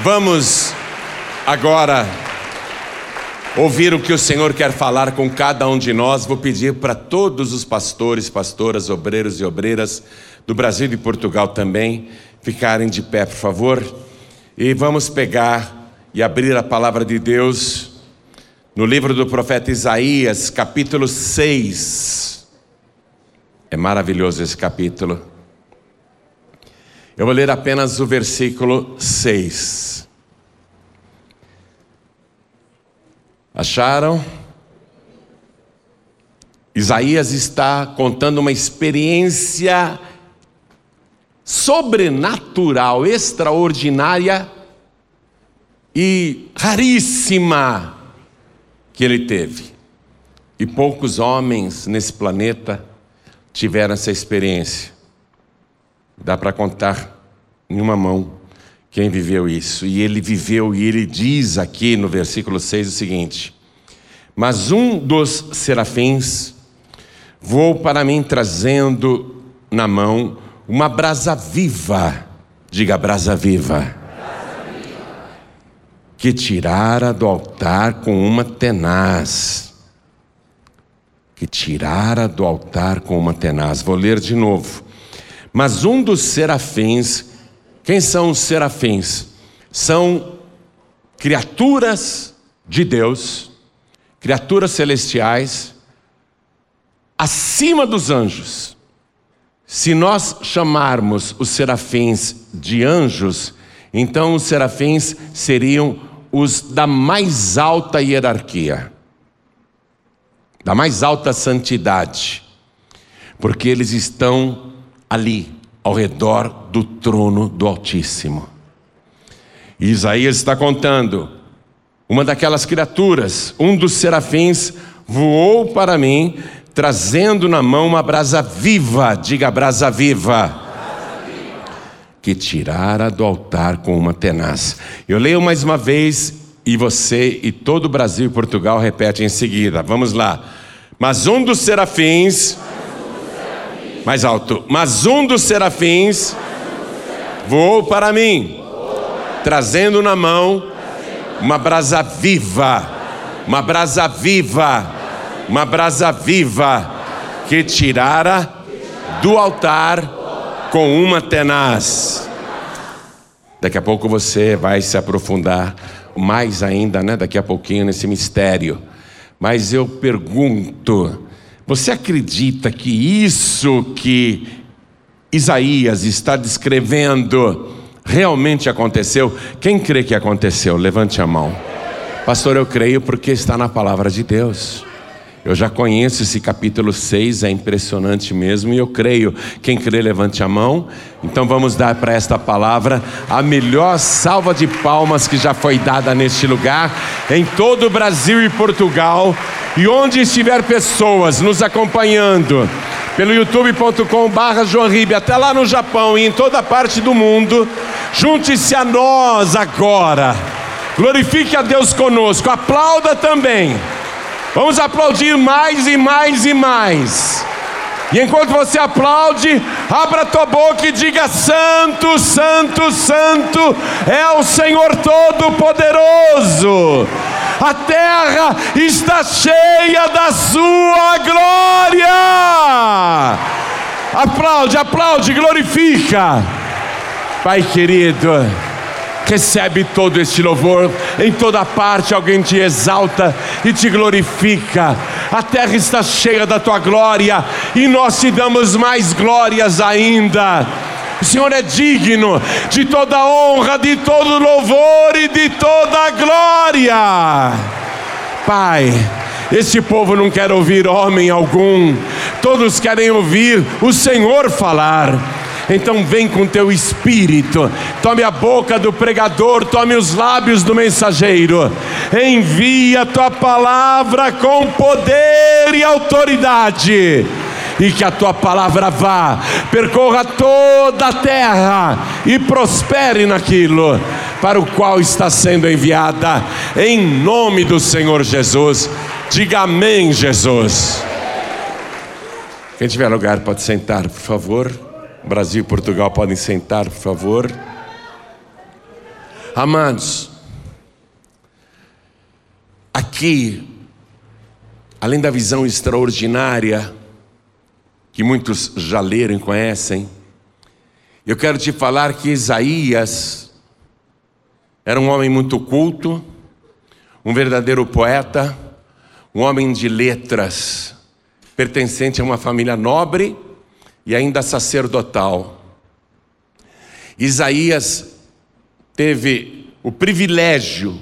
Vamos agora ouvir o que o Senhor quer falar com cada um de nós. Vou pedir para todos os pastores, pastoras, obreiros e obreiras do Brasil e Portugal também ficarem de pé, por favor. E vamos pegar e abrir a palavra de Deus no livro do profeta Isaías, capítulo 6. É maravilhoso esse capítulo. Eu vou ler apenas o versículo 6. Acharam? Isaías está contando uma experiência sobrenatural, extraordinária e raríssima que ele teve. E poucos homens nesse planeta tiveram essa experiência. Dá para contar em uma mão quem viveu isso. E ele viveu, e ele diz aqui no versículo 6 o seguinte: Mas um dos serafins voou para mim trazendo na mão uma brasa viva, diga brasa viva, que tirara do altar com uma tenaz. Que tirara do altar com uma tenaz. Vou ler de novo. Mas um dos serafins, quem são os serafins? São criaturas de Deus, criaturas celestiais, acima dos anjos. Se nós chamarmos os serafins de anjos, então os serafins seriam os da mais alta hierarquia, da mais alta santidade, porque eles estão ali, ao redor do trono do Altíssimo. E Isaías está contando: uma daquelas criaturas, um dos serafins, voou para mim, trazendo na mão uma brasa viva, diga brasa viva, que tirara do altar com uma tenaz. Eu leio mais uma vez e você e todo o Brasil e Portugal repete em seguida. Vamos lá. Mas um dos serafins mais alto. Mas um dos serafins voou para mim, trazendo na mão uma brasa viva, uma brasa viva, uma brasa viva, que tirara do altar com uma tenaz. Daqui a pouco você vai se aprofundar mais ainda, né? Daqui a pouquinho nesse mistério. Mas eu pergunto, você acredita que isso que Isaías está descrevendo realmente aconteceu? Quem crê que aconteceu? Levante a mão. Pastor, eu creio porque está na palavra de Deus. Eu já conheço esse capítulo 6, é impressionante mesmo, e eu creio. Quem crê, levante a mão. Então vamos dar para esta palavra a melhor salva de palmas que já foi dada neste lugar, em todo o Brasil e Portugal, e onde estiver pessoas nos acompanhando, pelo youtube.com/barra até lá no Japão e em toda parte do mundo, junte-se a nós agora. Glorifique a Deus conosco, aplauda também. Vamos aplaudir mais e mais e mais. E enquanto você aplaude, abra tua boca e diga: Santo, Santo, Santo é o Senhor Todo-Poderoso. A terra está cheia da Sua glória. Aplaude, aplaude, glorifica. Pai querido. Recebe todo este louvor, em toda parte alguém te exalta e te glorifica. A terra está cheia da tua glória e nós te damos mais glórias ainda. O Senhor é digno de toda honra, de todo louvor e de toda glória. Pai, este povo não quer ouvir homem algum, todos querem ouvir o Senhor falar. Então vem com teu espírito, tome a boca do pregador, tome os lábios do mensageiro, envia a tua palavra com poder e autoridade. E que a tua palavra vá, percorra toda a terra e prospere naquilo para o qual está sendo enviada, em nome do Senhor Jesus. Diga amém, Jesus. Quem tiver lugar pode sentar, por favor. Brasil e Portugal podem sentar, por favor. Amados, aqui, além da visão extraordinária, que muitos já leram e conhecem, eu quero te falar que Isaías era um homem muito culto, um verdadeiro poeta, um homem de letras, pertencente a uma família nobre e ainda sacerdotal. Isaías teve o privilégio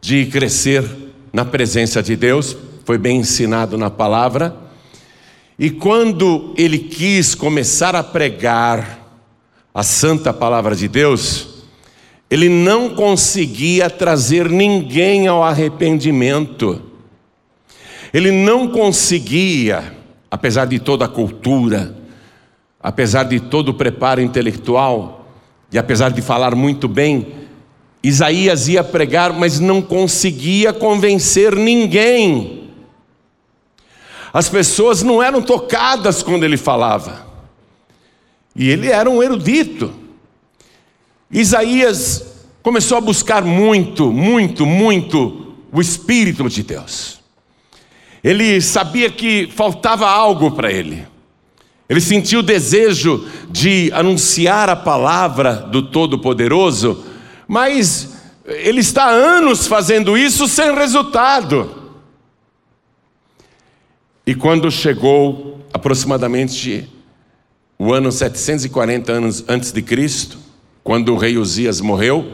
de crescer na presença de Deus, foi bem ensinado na palavra, e quando ele quis começar a pregar a santa palavra de Deus, ele não conseguia trazer ninguém ao arrependimento. Ele não conseguia, apesar de toda a cultura, apesar de todo o preparo intelectual, e apesar de falar muito bem, Isaías ia pregar, mas não conseguia convencer ninguém. As pessoas não eram tocadas quando ele falava, e ele era um erudito. Isaías começou a buscar muito, muito, muito o Espírito de Deus. Ele sabia que faltava algo para ele. Ele sentiu o desejo de anunciar a palavra do Todo-Poderoso, mas ele está há anos fazendo isso sem resultado. E quando chegou aproximadamente o ano 740 anos antes de Cristo, quando o rei Uzias morreu,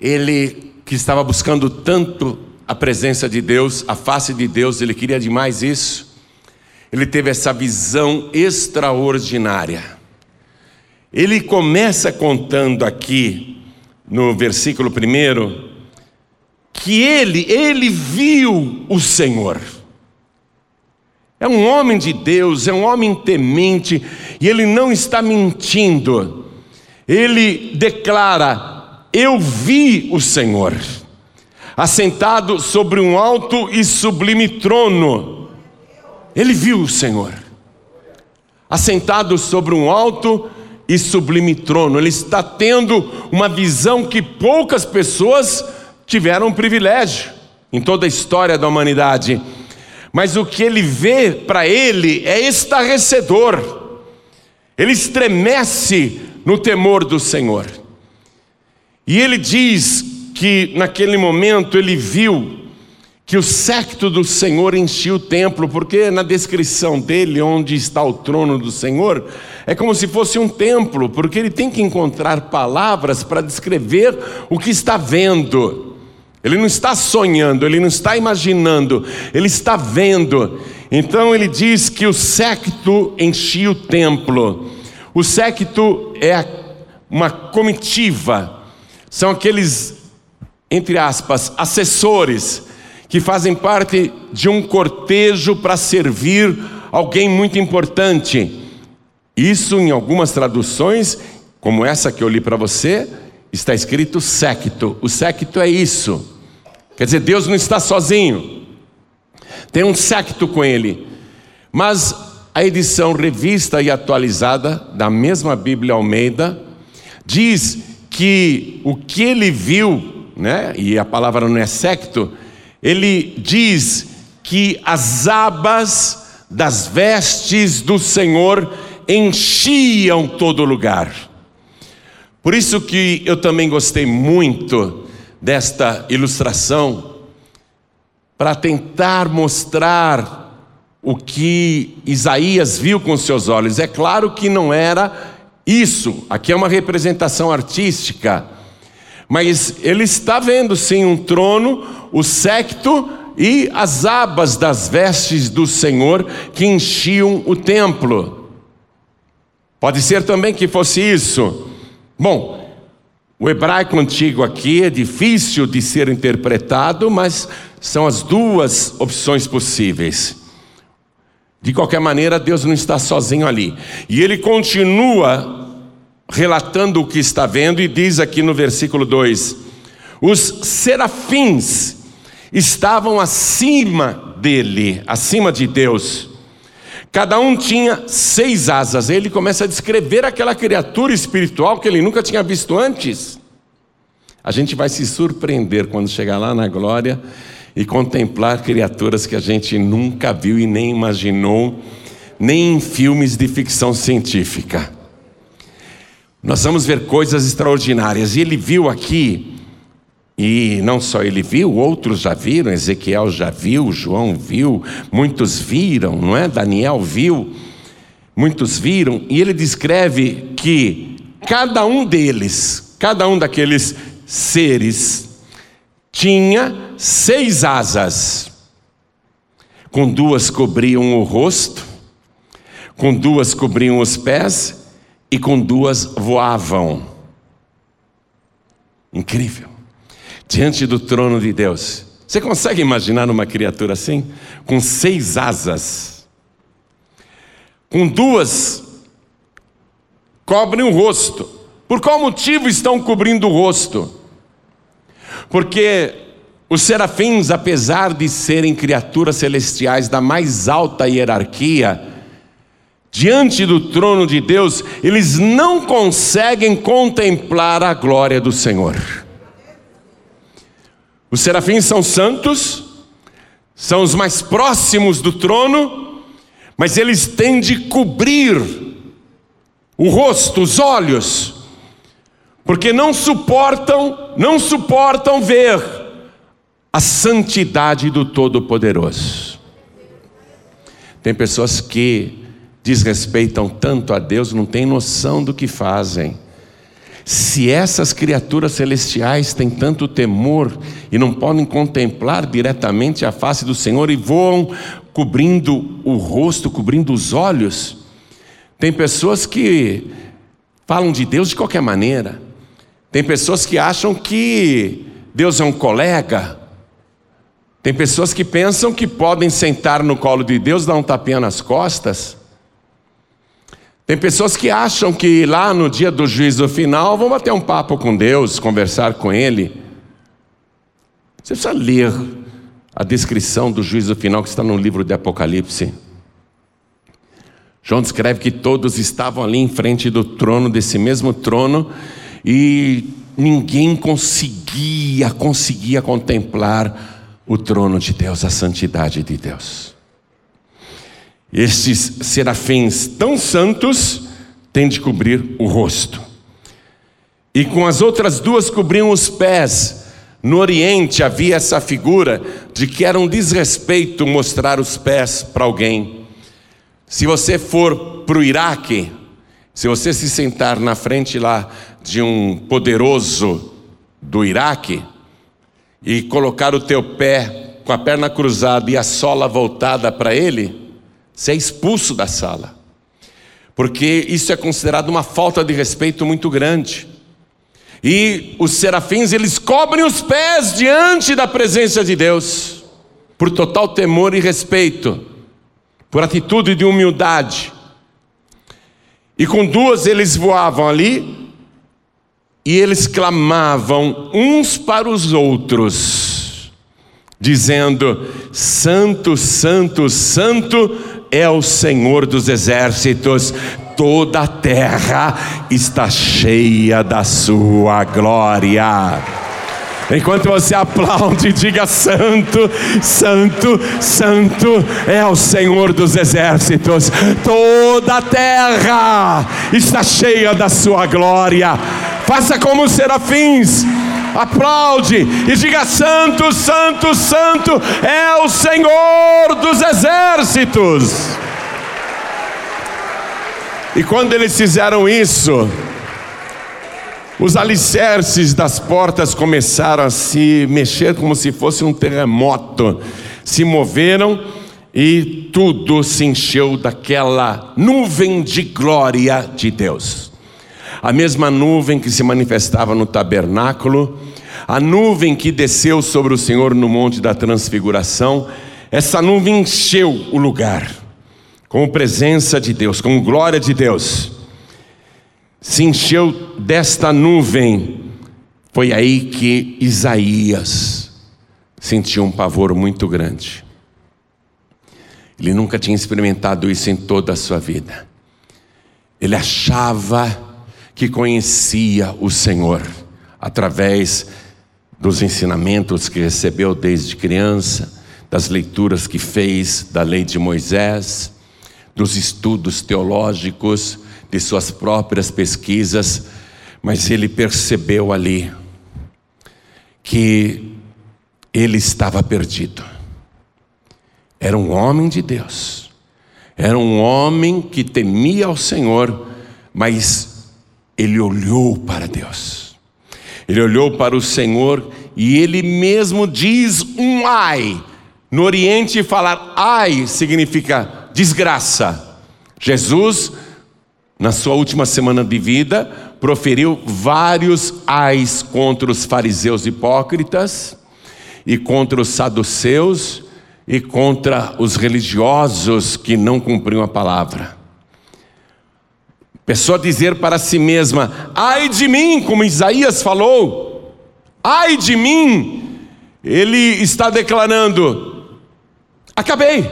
ele que estava buscando tanto a presença de Deus, a face de Deus, ele queria demais isso ele teve essa visão extraordinária. Ele começa contando aqui, no versículo 1, que ele, ele viu o Senhor. É um homem de Deus, é um homem temente, e ele não está mentindo. Ele declara: Eu vi o Senhor, assentado sobre um alto e sublime trono ele viu o Senhor, assentado sobre um alto e sublime trono. Ele está tendo uma visão que poucas pessoas tiveram privilégio em toda a história da humanidade. Mas o que ele vê para ele é estarrecedor. Ele estremece no temor do Senhor. E ele diz que naquele momento ele viu que o secto do Senhor enchia o templo, porque na descrição dele, onde está o trono do Senhor, é como se fosse um templo, porque ele tem que encontrar palavras para descrever o que está vendo. Ele não está sonhando, ele não está imaginando, ele está vendo. Então ele diz que o secto enchia o templo. O secto é uma comitiva, são aqueles, entre aspas, assessores que fazem parte de um cortejo para servir alguém muito importante. Isso, em algumas traduções, como essa que eu li para você, está escrito secto. O secto é isso. Quer dizer, Deus não está sozinho. Tem um secto com ele. Mas a edição revista e atualizada da mesma Bíblia Almeida diz que o que ele viu, né, e a palavra não é secto, ele diz que as abas das vestes do Senhor enchiam todo lugar. Por isso que eu também gostei muito desta ilustração, para tentar mostrar o que Isaías viu com seus olhos. É claro que não era isso, aqui é uma representação artística, mas ele está vendo sim um trono, o secto e as abas das vestes do Senhor que enchiam o templo. Pode ser também que fosse isso. Bom, o hebraico antigo aqui é difícil de ser interpretado, mas são as duas opções possíveis. De qualquer maneira, Deus não está sozinho ali. E ele continua relatando o que está vendo, e diz aqui no versículo 2: os serafins estavam acima dele, acima de Deus. Cada um tinha seis asas. Ele começa a descrever aquela criatura espiritual que ele nunca tinha visto antes. A gente vai se surpreender quando chegar lá na glória e contemplar criaturas que a gente nunca viu e nem imaginou, nem em filmes de ficção científica. Nós vamos ver coisas extraordinárias. E ele viu aqui, e não só ele viu, outros já viram, Ezequiel já viu, João viu, muitos viram, não é? Daniel viu, muitos viram, e ele descreve que cada um deles, cada um daqueles seres, tinha seis asas. Com duas cobriam o rosto, com duas cobriam os pés e com duas voavam. Incrível. Diante do trono de Deus. Você consegue imaginar uma criatura assim? Com seis asas. Com duas cobrem o rosto. Por qual motivo estão cobrindo o rosto? Porque os serafins, apesar de serem criaturas celestiais da mais alta hierarquia, diante do trono de Deus, eles não conseguem contemplar a glória do Senhor. Os serafins são santos, são os mais próximos do trono, mas eles têm de cobrir o rosto, os olhos, porque não suportam, não suportam ver a santidade do Todo-Poderoso. Tem pessoas que desrespeitam tanto a Deus, não têm noção do que fazem. Se essas criaturas celestiais têm tanto temor e não podem contemplar diretamente a face do Senhor e voam cobrindo o rosto, cobrindo os olhos, tem pessoas que falam de Deus de qualquer maneira. Tem pessoas que acham que Deus é um colega. Tem pessoas que pensam que podem sentar no colo de Deus, dar um tapinha nas costas. Tem pessoas que acham que lá no dia do juízo final vão bater um papo com Deus, conversar com Ele. Você precisa ler a descrição do juízo final que está no livro de Apocalipse. João descreve que todos estavam ali em frente do trono, desse mesmo trono, e ninguém conseguia, conseguia contemplar o trono de Deus, a santidade de Deus. Estes serafins tão santos têm de cobrir o rosto. E com as outras duas cobriam os pés. No Oriente havia essa figura de que era um desrespeito mostrar os pés para alguém. Se você for para o Iraque, se você se sentar na frente lá de um poderoso do Iraque e colocar o teu pé com a perna cruzada e a sola voltada para ele, você é expulso da sala. Porque isso é considerado uma falta de respeito muito grande. E os serafins, eles cobrem os pés diante da presença de Deus, por total temor e respeito, por atitude de humildade. E com duas eles voavam ali, e eles clamavam uns para os outros, dizendo: Santo, Santo, Santo é o Senhor dos exércitos, toda a terra está cheia da sua glória. Enquanto você aplaude, diga: Santo, Santo, Santo é o Senhor dos exércitos, toda a terra está cheia da sua glória. Faça como os serafins. Aplaude e diga: Santo, Santo, Santo é o Senhor dos exércitos. E quando eles fizeram isso, os alicerces das portas começaram a se mexer como se fosse um terremoto. Se moveram e tudo se encheu daquela nuvem de glória de Deus a mesma nuvem que se manifestava no tabernáculo, a nuvem que desceu sobre o Senhor no monte da transfiguração, essa nuvem encheu o lugar com presença de Deus, com glória de Deus. Se encheu desta nuvem, foi aí que Isaías sentiu um pavor muito grande. Ele nunca tinha experimentado isso em toda a sua vida. Ele achava que conhecia o Senhor, através dos ensinamentos que recebeu desde criança, das leituras que fez da lei de Moisés, dos estudos teológicos, de suas próprias pesquisas, mas ele percebeu ali que ele estava perdido. Era um homem de Deus, era um homem que temia ao Senhor, mas ele olhou para Deus, ele olhou para o Senhor e ele mesmo diz um ai. No Oriente, falar ai significa desgraça. Jesus, na sua última semana de vida, proferiu vários ais contra os fariseus hipócritas e contra os saduceus e contra os religiosos que não cumpriam a palavra. Pessoa dizer para si mesma: ai de mim, como Isaías falou, ai de mim, ele está declarando: acabei,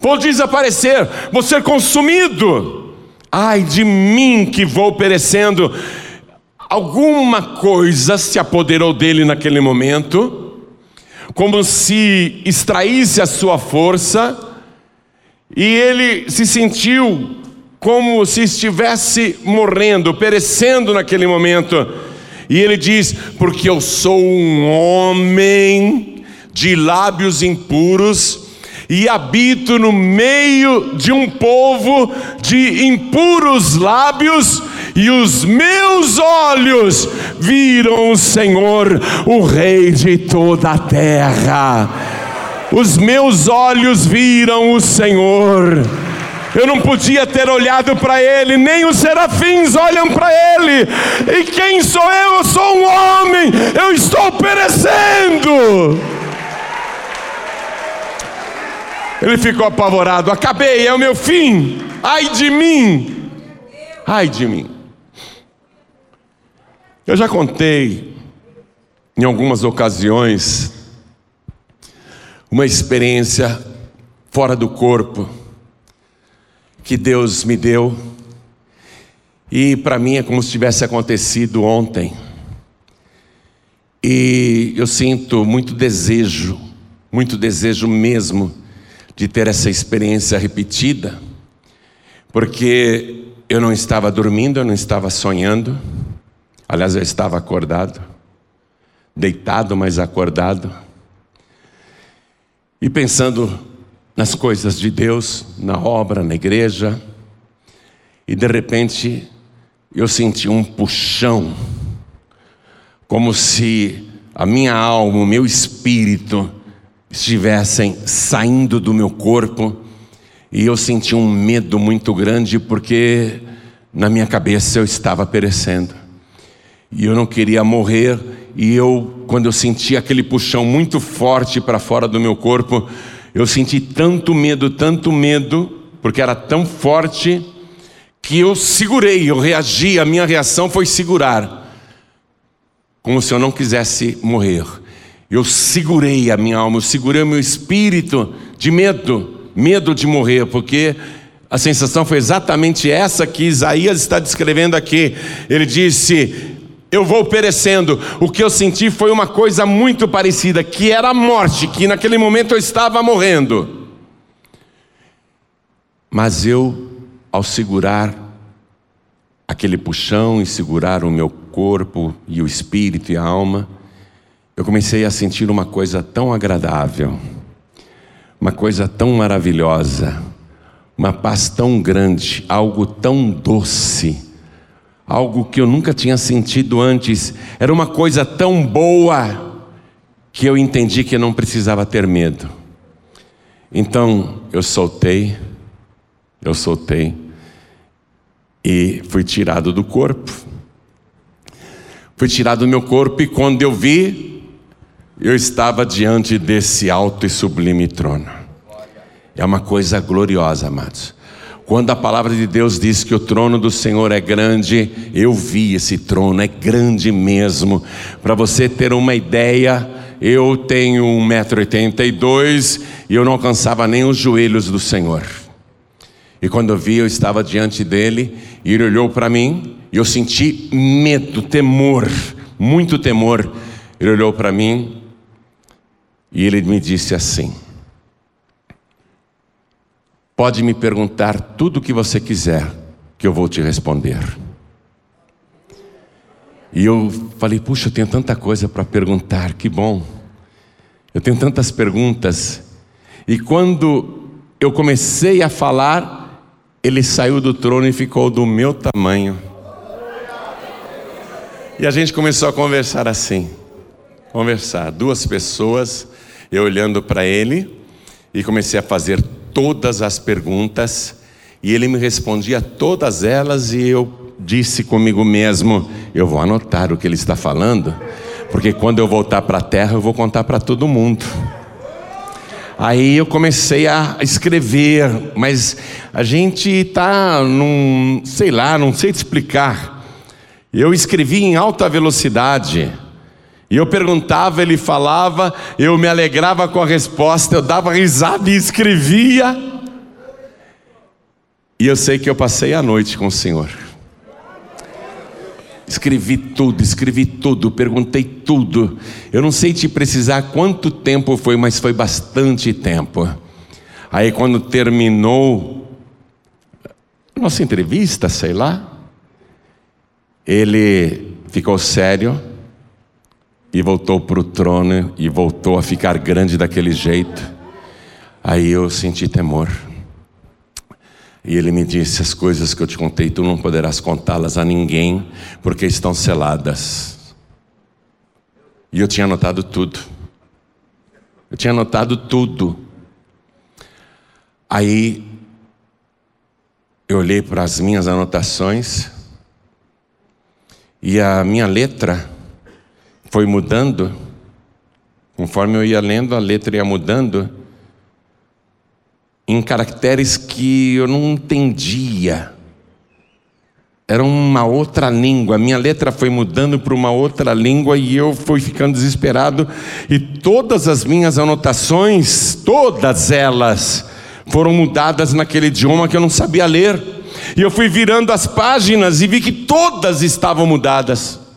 vou desaparecer, vou ser consumido, ai de mim que vou perecendo. Alguma coisa se apoderou dele naquele momento, como se extraísse a sua força, e ele se sentiu como se estivesse morrendo, perecendo naquele momento. E ele diz: Porque eu sou um homem de lábios impuros e habito no meio de um povo de impuros lábios, e os meus olhos viram o Senhor, o Rei de toda a terra. Os meus olhos viram o Senhor. Eu não podia ter olhado para ele, nem os serafins olham para ele. E quem sou eu? Eu sou um homem, eu estou perecendo. Ele ficou apavorado. Acabei, é o meu fim. Ai de mim. Ai de mim. Eu já contei em algumas ocasiões uma experiência fora do corpo que Deus me deu. E para mim é como se tivesse acontecido ontem. E eu sinto muito desejo, muito desejo mesmo de ter essa experiência repetida, porque eu não estava dormindo, eu não estava sonhando, aliás, eu estava acordado, deitado, mas acordado, e pensando nas coisas de Deus, na obra, na igreja, e de repente eu senti um puxão, como se a minha alma, o meu espírito, estivessem saindo do meu corpo. E eu senti um medo muito grande porque na minha cabeça eu estava perecendo. E eu não queria morrer. E eu quando eu senti aquele puxão muito forte para fora do meu corpo eu senti tanto medo tanto medo porque era tão forte que eu segurei eu reagi a minha reação foi segurar como se eu não quisesse morrer eu segurei a minha alma, eu segurei o meu espírito de medo, medo de morrer, porque a sensação foi exatamente essa que Isaías está descrevendo aqui. Ele disse: Eu vou perecendo. O que eu senti foi uma coisa muito parecida, que era a morte, que naquele momento eu estava morrendo. Mas eu, ao segurar aquele puxão e segurar o meu corpo e o espírito e a alma, eu comecei a sentir uma coisa tão agradável, uma coisa tão maravilhosa, uma paz tão grande, algo tão doce, algo que eu nunca tinha sentido antes. Era uma coisa tão boa que eu entendi que eu não precisava ter medo. Então eu soltei, eu soltei e fui tirado do corpo. Fui tirado do meu corpo e quando eu vi, eu estava diante desse alto e sublime trono. É uma coisa gloriosa, amados. Quando a palavra de Deus diz que o trono do Senhor é grande, eu vi esse trono, é grande mesmo. Para você ter uma ideia, eu tenho 1,82m e eu não alcançava nem os joelhos do Senhor. E quando eu vi, eu estava diante dele, e ele olhou para mim, e eu senti medo, temor muito temor. Ele olhou para mim e ele me disse assim: Pode me perguntar tudo o que você quiser, que eu vou te responder. E eu falei: Puxa, eu tenho tanta coisa para perguntar, que bom. Eu tenho tantas perguntas. E quando eu comecei a falar, ele saiu do trono e ficou do meu tamanho. E a gente começou a conversar assim. Conversar, duas pessoas, eu olhando para ele e comecei a fazer todas as perguntas e ele me respondia todas elas e eu disse comigo mesmo: eu vou anotar o que ele está falando, porque quando eu voltar para a terra eu vou contar para todo mundo. Aí eu comecei a escrever, mas a gente está num, sei lá, não sei te explicar. Eu escrevi em alta velocidade. E eu perguntava, ele falava, eu me alegrava com a resposta, eu dava risada e escrevia. E eu sei que eu passei a noite com o Senhor. Escrevi tudo, escrevi tudo, perguntei tudo. Eu não sei te precisar quanto tempo foi, mas foi bastante tempo. Aí quando terminou nossa entrevista, sei lá, ele ficou sério e voltou para o trono e voltou a ficar grande daquele jeito. Aí eu senti temor. E ele me disse: As coisas que eu te contei, tu não poderás contá-las a ninguém, porque estão seladas. E eu tinha anotado tudo. Eu tinha anotado tudo. Aí eu olhei para as minhas anotações e a minha letra foi mudando, conforme eu ia lendo, a letra ia mudando, em caracteres que eu não entendia. Era uma outra língua, minha letra foi mudando para uma outra língua e eu fui ficando desesperado. E todas as minhas anotações, todas elas, foram mudadas naquele idioma que eu não sabia ler. E eu fui virando as páginas e vi que todas estavam mudadas.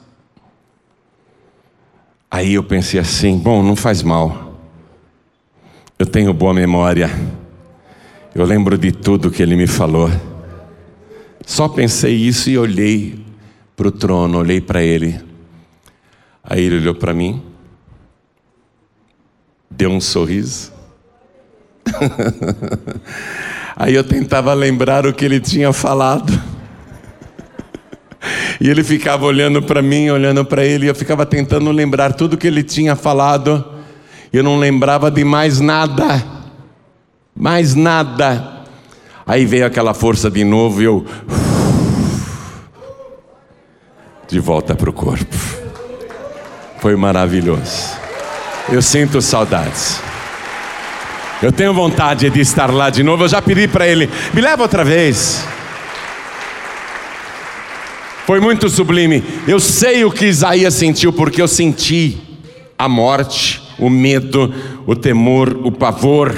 Aí eu pensei assim: bom, não faz mal. Eu tenho boa memória. Eu lembro de tudo que ele me falou. Só pensei isso e olhei para o trono, olhei para ele. Aí ele olhou para mim, deu um sorriso. Aí eu tentava lembrar o que ele tinha falado. E ele ficava olhando para mim, olhando para ele, e eu ficava tentando lembrar tudo que ele tinha falado. Eu não lembrava de mais nada. Mais nada. Aí veio aquela força de novo e eu de volta para o corpo. Foi maravilhoso. Eu sinto saudades. Eu tenho vontade de estar lá de novo. Eu já pedi para ele, me leva outra vez. Foi muito sublime. Eu sei o que Isaías sentiu, porque eu senti a morte, o medo, o temor, o pavor.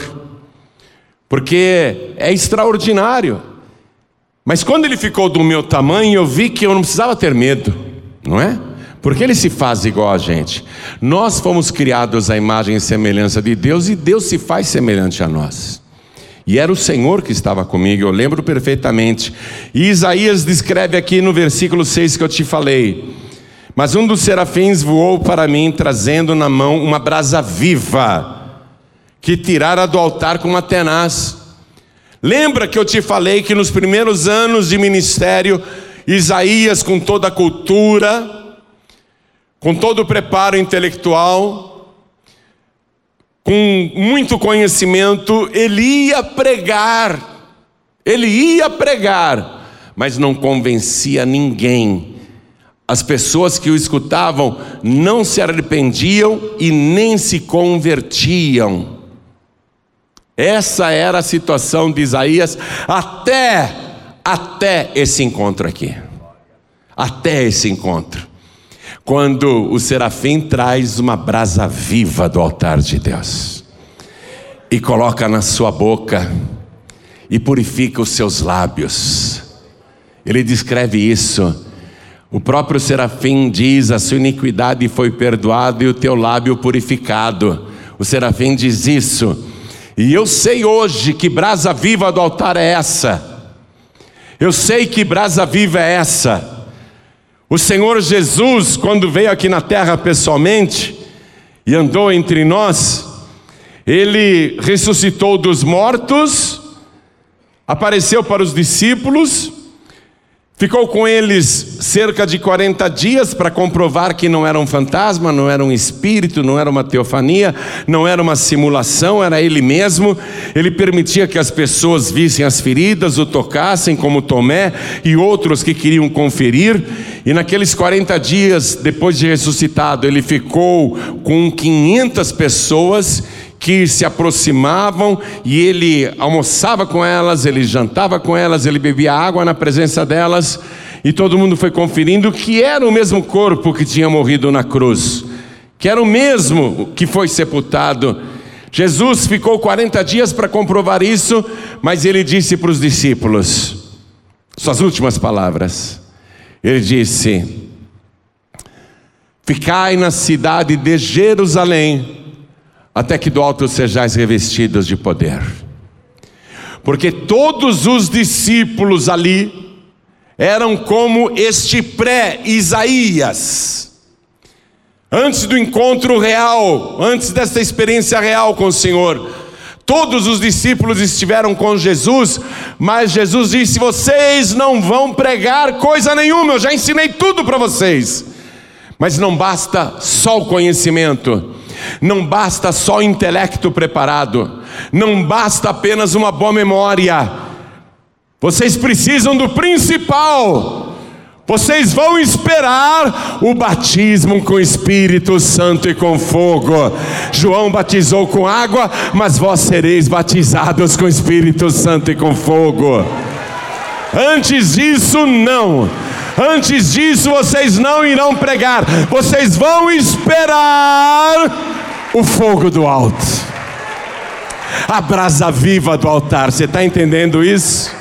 Porque é extraordinário. Mas quando ele ficou do meu tamanho, eu vi que eu não precisava ter medo, não é? Porque ele se faz igual a gente. Nós fomos criados à imagem e semelhança de Deus e Deus se faz semelhante a nós. E era o Senhor que estava comigo, eu lembro perfeitamente. E Isaías descreve aqui no versículo 6 que eu te falei. Mas um dos serafins voou para mim, trazendo na mão uma brasa viva, que tirara do altar com uma tenaz. Lembra que eu te falei que nos primeiros anos de ministério, Isaías, com toda a cultura, com todo o preparo intelectual, com muito conhecimento, ele ia pregar, ele ia pregar, mas não convencia ninguém. As pessoas que o escutavam não se arrependiam e nem se convertiam. Essa era a situação de Isaías até até esse encontro aqui. Até esse encontro quando o serafim traz uma brasa viva do altar de Deus e coloca na sua boca e purifica os seus lábios. Ele descreve isso. O próprio serafim diz: A sua iniquidade foi perdoada e o teu lábio purificado. O serafim diz isso. E eu sei hoje que brasa viva do altar é essa. Eu sei que brasa viva é essa. O Senhor Jesus, quando veio aqui na terra pessoalmente e andou entre nós, ele ressuscitou dos mortos, apareceu para os discípulos, Ficou com eles cerca de 40 dias para comprovar que não era um fantasma, não era um espírito, não era uma teofania, não era uma simulação, era ele mesmo. Ele permitia que as pessoas vissem as feridas, o tocassem, como Tomé e outros que queriam conferir. E naqueles 40 dias, depois de ressuscitado, ele ficou com 500 pessoas que se aproximavam e ele almoçava com elas, ele jantava com elas, ele bebia água na presença delas, e todo mundo foi conferindo que era o mesmo corpo que tinha morrido na cruz, que era o mesmo que foi sepultado. Jesus ficou 40 dias para comprovar isso, mas ele disse para os discípulos, suas últimas palavras, ele disse: Ficai na cidade de Jerusalém, até que do alto sejais revestidos de poder. Porque todos os discípulos ali eram como este pré-Isaías. Antes do encontro real, antes desta experiência real com o Senhor, todos os discípulos estiveram com Jesus, mas Jesus disse: Vocês não vão pregar coisa nenhuma, eu já ensinei tudo para vocês. Mas não basta só o conhecimento, não basta só intelecto preparado, não basta apenas uma boa memória. Vocês precisam do principal. Vocês vão esperar o batismo com Espírito Santo e com fogo. João batizou com água, mas vós sereis batizados com Espírito Santo e com fogo. Antes disso, não. Antes disso, vocês não irão pregar, vocês vão esperar o fogo do alto, a brasa viva do altar. Você está entendendo isso?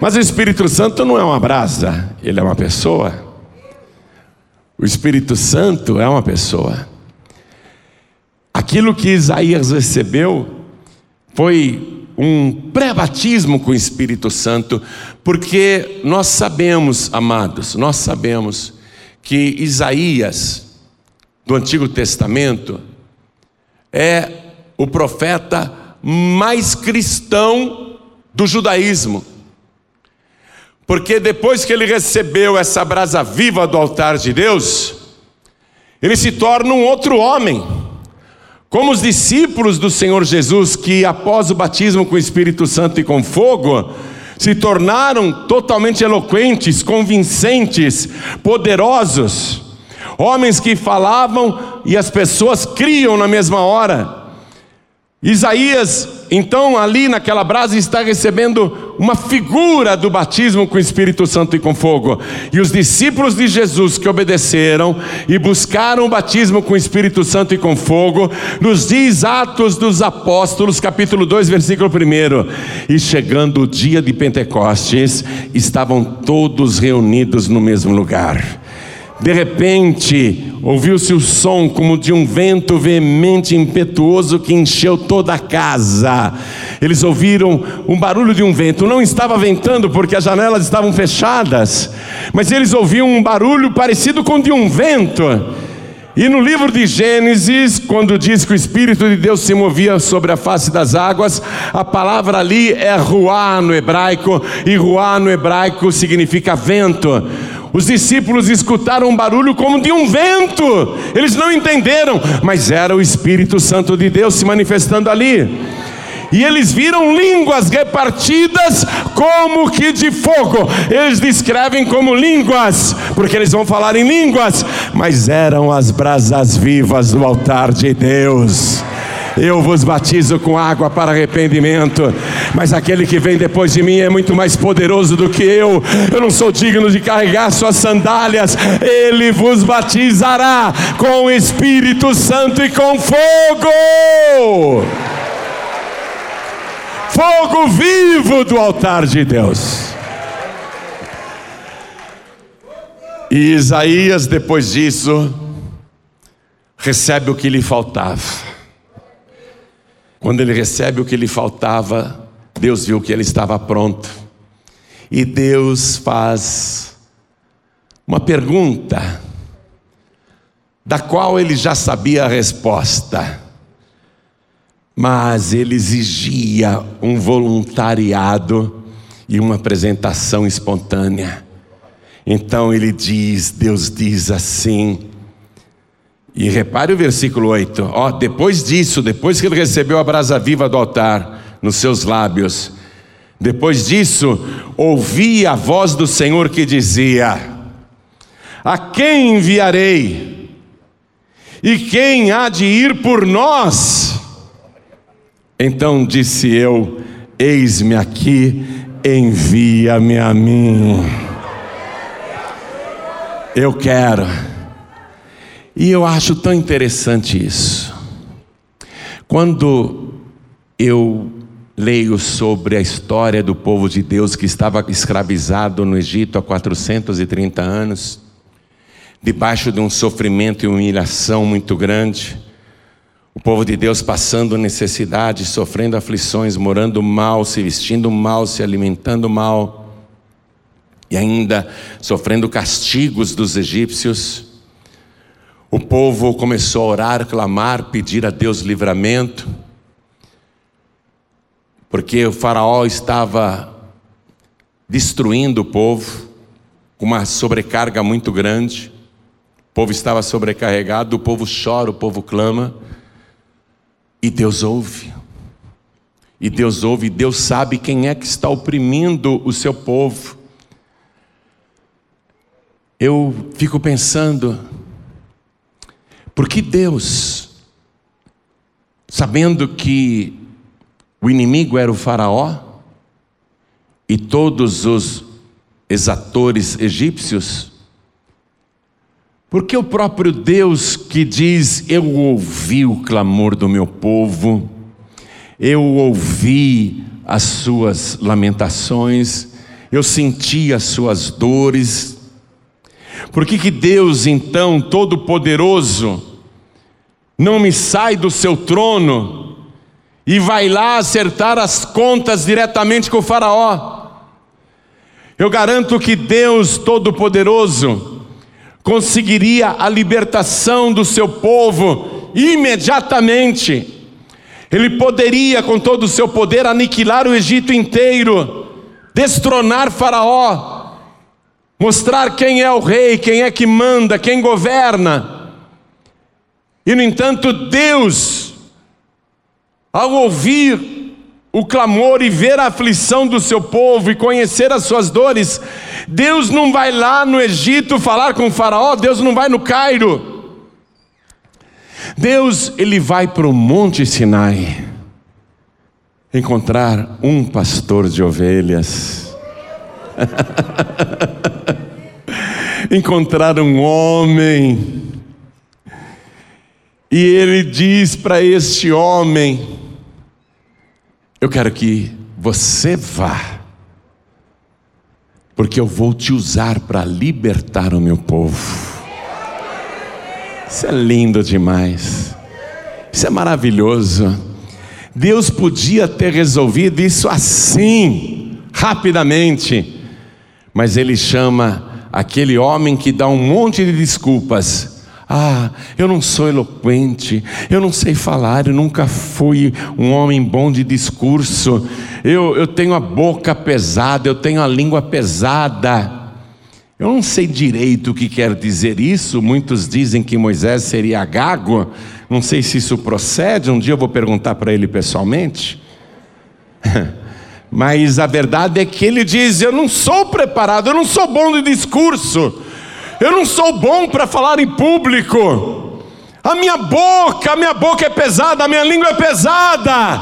Mas o Espírito Santo não é uma brasa, ele é uma pessoa. O Espírito Santo é uma pessoa. Aquilo que Isaías recebeu foi um pré-batismo com o Espírito Santo, porque nós sabemos, amados, nós sabemos que Isaías do Antigo Testamento é o profeta mais cristão do judaísmo. Porque depois que ele recebeu essa brasa viva do altar de Deus, ele se torna um outro homem. Como os discípulos do Senhor Jesus, que após o batismo com o Espírito Santo e com fogo, se tornaram totalmente eloquentes, convincentes, poderosos homens que falavam e as pessoas criam na mesma hora. Isaías, então, ali naquela brasa, está recebendo uma figura do batismo com o Espírito Santo e com fogo. E os discípulos de Jesus que obedeceram e buscaram o batismo com o Espírito Santo e com fogo, nos diz Atos dos Apóstolos, capítulo 2, versículo 1. E chegando o dia de Pentecostes, estavam todos reunidos no mesmo lugar. De repente, ouviu-se o som como de um vento veemente e impetuoso que encheu toda a casa. Eles ouviram um barulho de um vento. Não estava ventando porque as janelas estavam fechadas, mas eles ouviam um barulho parecido com de um vento. E no livro de Gênesis, quando diz que o Espírito de Deus se movia sobre a face das águas, a palavra ali é ruá no hebraico, e ruá no hebraico significa vento. Os discípulos escutaram um barulho como de um vento. Eles não entenderam, mas era o Espírito Santo de Deus se manifestando ali. E eles viram línguas repartidas como que de fogo. Eles descrevem como línguas, porque eles vão falar em línguas, mas eram as brasas vivas do altar de Deus. Eu vos batizo com água para arrependimento, mas aquele que vem depois de mim é muito mais poderoso do que eu. Eu não sou digno de carregar suas sandálias. Ele vos batizará com o Espírito Santo e com fogo. Fogo vivo do altar de Deus. E Isaías, depois disso, recebe o que lhe faltava. Quando ele recebe o que lhe faltava, Deus viu que ele estava pronto. E Deus faz uma pergunta, da qual ele já sabia a resposta, mas ele exigia um voluntariado e uma apresentação espontânea. Então ele diz, Deus diz assim, e repare o versículo 8: ó, depois disso, depois que ele recebeu a brasa viva do altar nos seus lábios, depois disso, ouvi a voz do Senhor que dizia: A quem enviarei? E quem há de ir por nós? Então disse eu: Eis-me aqui, envia-me a mim. Eu quero. E eu acho tão interessante isso. Quando eu leio sobre a história do povo de Deus que estava escravizado no Egito há 430 anos, debaixo de um sofrimento e humilhação muito grande, o povo de Deus passando necessidade, sofrendo aflições, morando mal, se vestindo mal, se alimentando mal e ainda sofrendo castigos dos egípcios, o povo começou a orar, clamar, pedir a Deus livramento, porque o Faraó estava destruindo o povo com uma sobrecarga muito grande. O povo estava sobrecarregado, o povo chora, o povo clama, e Deus ouve. E Deus ouve, Deus sabe quem é que está oprimindo o seu povo eu fico pensando, por que Deus, sabendo que o inimigo era o Faraó e todos os exatores egípcios, porque o próprio Deus que diz: Eu ouvi o clamor do meu povo, eu ouvi as suas lamentações, eu senti as suas dores, por que, que Deus, então, Todo-Poderoso, não me sai do seu trono e vai lá acertar as contas diretamente com o Faraó? Eu garanto que Deus Todo-Poderoso conseguiria a libertação do seu povo imediatamente. Ele poderia, com todo o seu poder, aniquilar o Egito inteiro, destronar Faraó, mostrar quem é o rei, quem é que manda, quem governa. E no entanto, Deus, ao ouvir o clamor e ver a aflição do seu povo e conhecer as suas dores, Deus não vai lá no Egito falar com o Faraó, Deus não vai no Cairo. Deus, ele vai para o Monte Sinai encontrar um pastor de ovelhas. encontrar um homem. E ele diz para este homem: Eu quero que você vá, porque eu vou te usar para libertar o meu povo. Isso é lindo demais. Isso é maravilhoso. Deus podia ter resolvido isso assim, rapidamente, mas Ele chama aquele homem que dá um monte de desculpas. Ah, eu não sou eloquente, eu não sei falar, eu nunca fui um homem bom de discurso, eu, eu tenho a boca pesada, eu tenho a língua pesada. Eu não sei direito o que quer dizer isso, muitos dizem que Moisés seria gago, não sei se isso procede, um dia eu vou perguntar para ele pessoalmente. Mas a verdade é que ele diz: Eu não sou preparado, eu não sou bom de discurso, eu não sou bom para falar em público. A minha boca, a minha boca é pesada, a minha língua é pesada.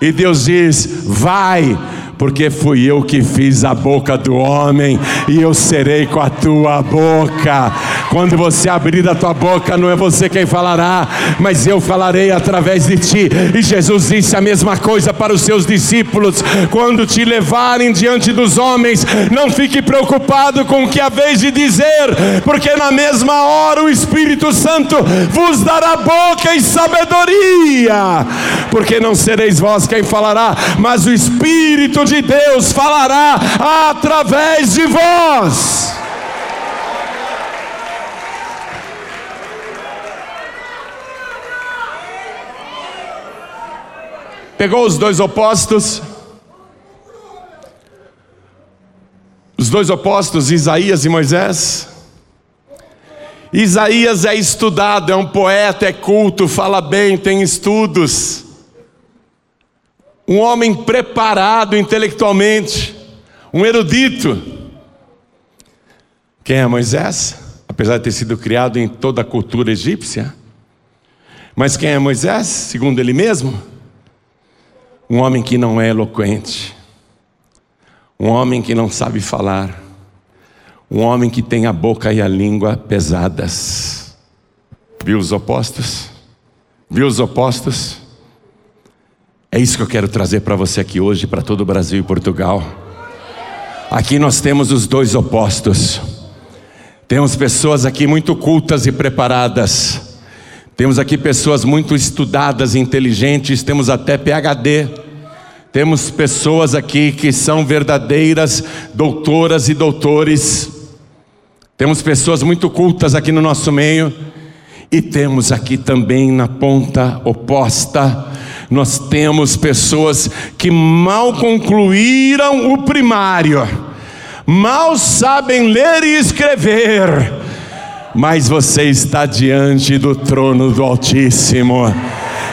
E Deus diz: Vai, porque fui eu que fiz a boca do homem e eu serei com a tua boca. Quando você abrir a tua boca, não é você quem falará, mas eu falarei através de ti. E Jesus disse a mesma coisa para os seus discípulos: quando te levarem diante dos homens, não fique preocupado com o que a vez de dizer, porque na mesma hora o Espírito Santo vos dará boca e sabedoria, porque não sereis vós quem falará, mas o Espírito de Deus falará através de vós. Pegou os dois opostos, os dois opostos, Isaías e Moisés. Isaías é estudado, é um poeta, é culto, fala bem, tem estudos um homem preparado intelectualmente, um erudito. Quem é Moisés? Apesar de ter sido criado em toda a cultura egípcia. Mas quem é Moisés, segundo ele mesmo? Um homem que não é eloquente, um homem que não sabe falar, um homem que tem a boca e a língua pesadas. Viu os opostos? Viu os opostos? É isso que eu quero trazer para você aqui hoje, para todo o Brasil e Portugal. Aqui nós temos os dois opostos. Temos pessoas aqui muito cultas e preparadas. Temos aqui pessoas muito estudadas e inteligentes, temos até PhD. Temos pessoas aqui que são verdadeiras doutoras e doutores. Temos pessoas muito cultas aqui no nosso meio. E temos aqui também na ponta oposta nós temos pessoas que mal concluíram o primário, mal sabem ler e escrever, mas você está diante do trono do Altíssimo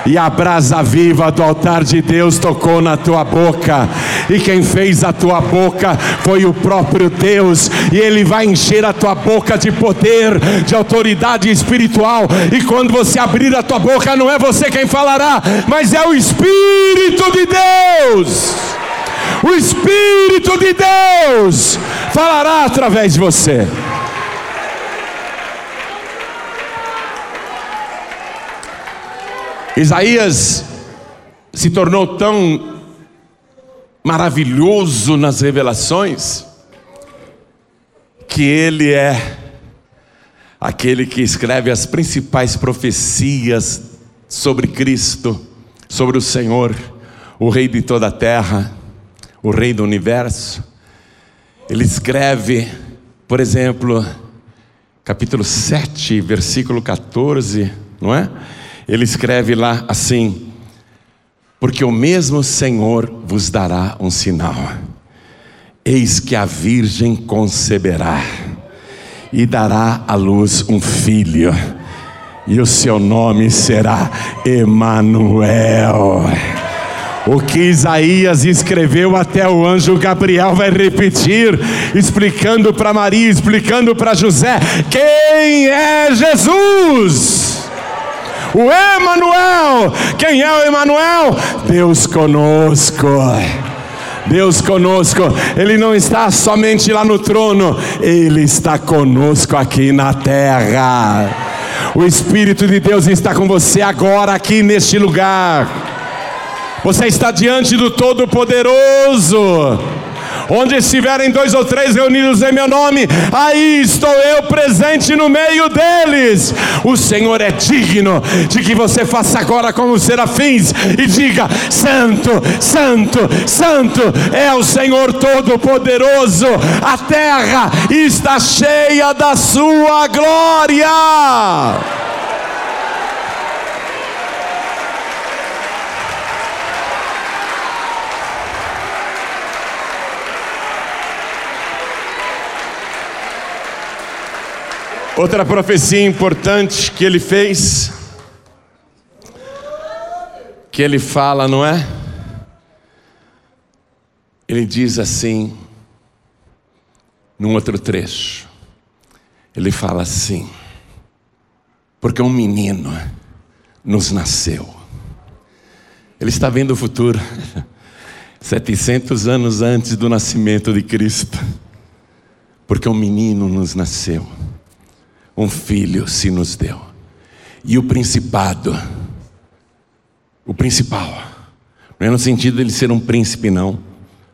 e a brasa viva do altar de Deus tocou na tua boca, e quem fez a tua boca foi o próprio Deus, e Ele vai encher a tua boca de poder, de autoridade espiritual, e quando você abrir a tua boca, não é você quem falará, mas é o Espírito de Deus. O Espírito de Deus falará através de você. Isaías se tornou tão maravilhoso nas revelações que ele é aquele que escreve as principais profecias sobre Cristo, sobre o Senhor, o Rei de toda a terra, o Rei do universo. Ele escreve, por exemplo, capítulo 7, versículo 14, não é? Ele escreve lá assim: Porque o mesmo Senhor vos dará um sinal. Eis que a virgem conceberá e dará à luz um filho, e o seu nome será Emanuel. O que Isaías escreveu até o anjo Gabriel vai repetir, explicando para Maria, explicando para José quem é Jesus o Emanuel. Quem é o Emanuel? Deus conosco. Deus conosco, Ele não está somente lá no trono, Ele está conosco aqui na terra. O Espírito de Deus está com você agora, aqui neste lugar. Você está diante do Todo-Poderoso. Onde estiverem dois ou três reunidos em meu nome, aí estou eu presente no meio deles. O Senhor é digno de que você faça agora como os serafins e diga: Santo, Santo, Santo é o Senhor Todo-Poderoso. A terra está cheia da sua glória. Outra profecia importante que ele fez, que ele fala, não é? Ele diz assim, num outro trecho, ele fala assim: porque um menino nos nasceu. Ele está vendo o futuro. 700 anos antes do nascimento de Cristo, porque um menino nos nasceu, um filho se nos deu, e o principado, o principal, não é no sentido de ele ser um príncipe, não,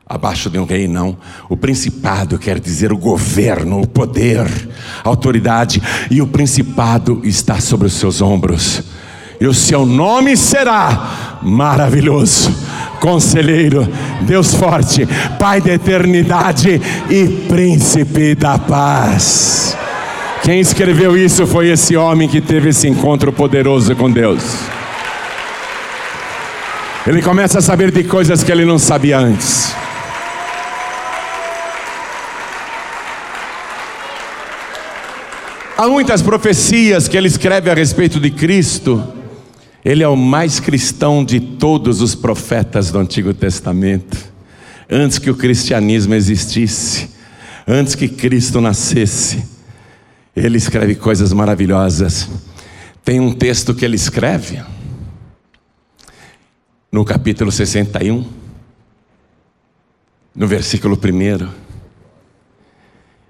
abaixo de um rei, não. O principado quer dizer o governo, o poder, a autoridade, e o principado está sobre os seus ombros, e o seu nome será maravilhoso Conselheiro, Deus forte, Pai da eternidade e Príncipe da paz. Quem escreveu isso foi esse homem que teve esse encontro poderoso com Deus. Ele começa a saber de coisas que ele não sabia antes. Há muitas profecias que ele escreve a respeito de Cristo ele é o mais cristão de todos os profetas do Antigo Testamento. Antes que o cristianismo existisse, antes que Cristo nascesse, ele escreve coisas maravilhosas. Tem um texto que ele escreve, no capítulo 61, no versículo 1.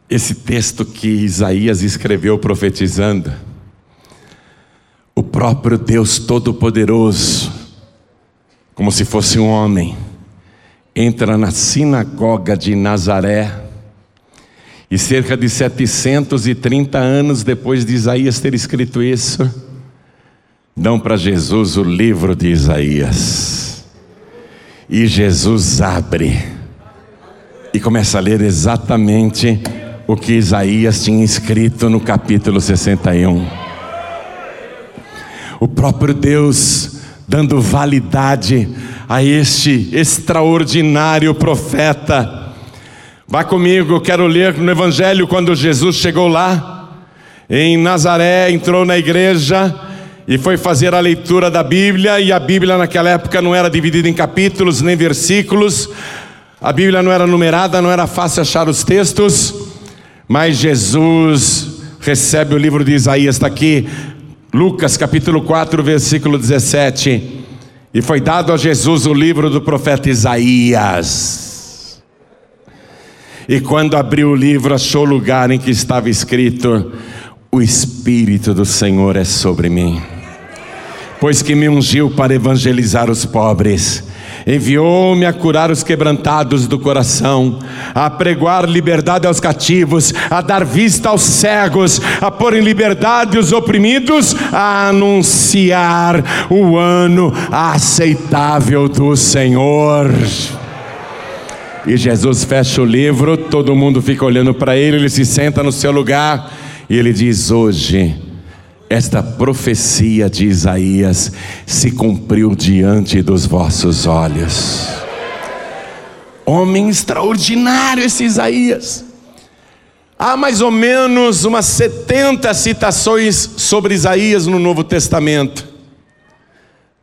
Esse texto que Isaías escreveu profetizando o próprio Deus Todo-Poderoso, como se fosse um homem, entra na sinagoga de Nazaré, e cerca de 730 anos depois de Isaías ter escrito isso, dão para Jesus o livro de Isaías. E Jesus abre e começa a ler exatamente o que Isaías tinha escrito no capítulo 61 o próprio Deus dando validade a este extraordinário profeta. Vá comigo, quero ler no Evangelho quando Jesus chegou lá, em Nazaré, entrou na igreja e foi fazer a leitura da Bíblia, e a Bíblia naquela época não era dividida em capítulos nem versículos, a Bíblia não era numerada, não era fácil achar os textos, mas Jesus recebe o livro de Isaías, está aqui, Lucas capítulo 4, versículo 17. E foi dado a Jesus o livro do profeta Isaías. E quando abriu o livro, achou o lugar em que estava escrito: O Espírito do Senhor é sobre mim, pois que me ungiu para evangelizar os pobres Enviou-me a curar os quebrantados do coração, a pregoar liberdade aos cativos, a dar vista aos cegos, a pôr em liberdade os oprimidos, a anunciar o ano aceitável do Senhor. E Jesus fecha o livro, todo mundo fica olhando para ele, ele se senta no seu lugar e ele diz: Hoje esta profecia de Isaías se cumpriu diante dos vossos olhos. Homem extraordinário esse Isaías. Há mais ou menos umas 70 citações sobre Isaías no Novo Testamento.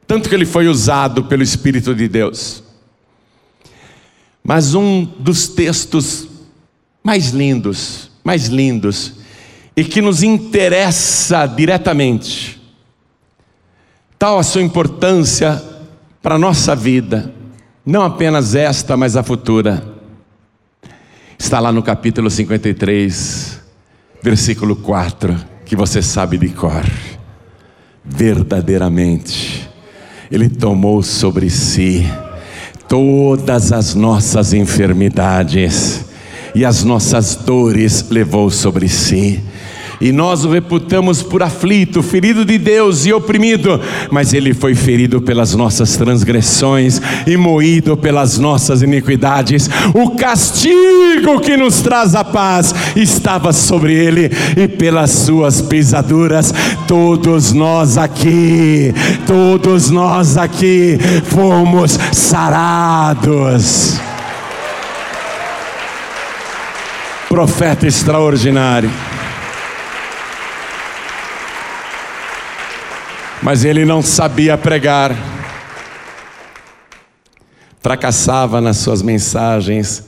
Tanto que ele foi usado pelo Espírito de Deus. Mas um dos textos mais lindos, mais lindos, e que nos interessa diretamente. Tal a sua importância para a nossa vida, não apenas esta, mas a futura. Está lá no capítulo 53, versículo 4, que você sabe de cor. Verdadeiramente, Ele tomou sobre si todas as nossas enfermidades e as nossas dores levou sobre si e nós o reputamos por aflito, ferido de Deus e oprimido, mas ele foi ferido pelas nossas transgressões e moído pelas nossas iniquidades. O castigo que nos traz a paz estava sobre ele, e pelas suas pisaduras, todos nós aqui, todos nós aqui fomos sarados. Profeta extraordinário. Mas ele não sabia pregar. Fracassava nas suas mensagens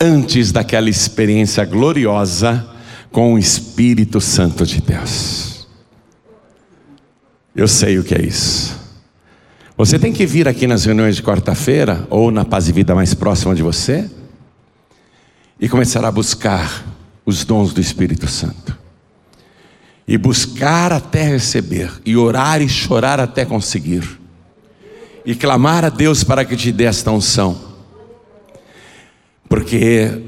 antes daquela experiência gloriosa com o Espírito Santo de Deus. Eu sei o que é isso. Você tem que vir aqui nas reuniões de quarta-feira ou na Paz e Vida mais próxima de você e começar a buscar os dons do Espírito Santo. E buscar até receber, e orar e chorar até conseguir, e clamar a Deus para que te dê esta unção, porque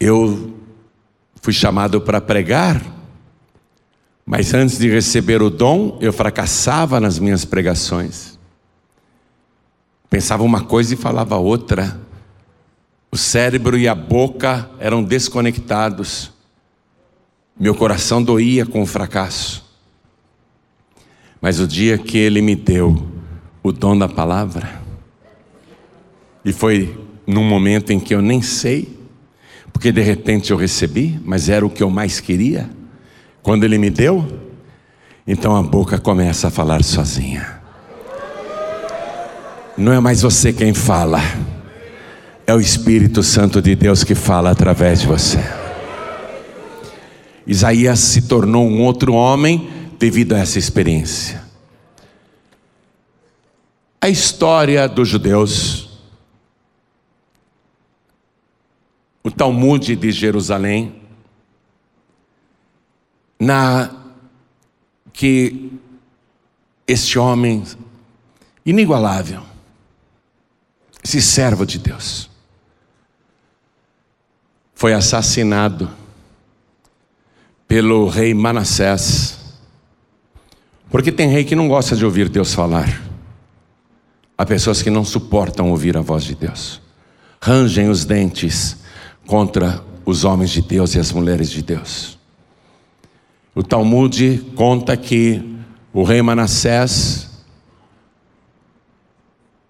eu fui chamado para pregar, mas antes de receber o dom, eu fracassava nas minhas pregações. Pensava uma coisa e falava outra. O cérebro e a boca eram desconectados. Meu coração doía com o fracasso. Mas o dia que ele me deu o dom da palavra, e foi num momento em que eu nem sei, porque de repente eu recebi, mas era o que eu mais queria. Quando ele me deu, então a boca começa a falar sozinha. Não é mais você quem fala, é o Espírito Santo de Deus que fala através de você. Isaías se tornou um outro homem devido a essa experiência. A história dos judeus o Talmud de Jerusalém, na que este homem inigualável, esse servo de Deus, foi assassinado pelo rei Manassés. Porque tem rei que não gosta de ouvir Deus falar. Há pessoas que não suportam ouvir a voz de Deus. Rangem os dentes contra os homens de Deus e as mulheres de Deus. O Talmud conta que o rei Manassés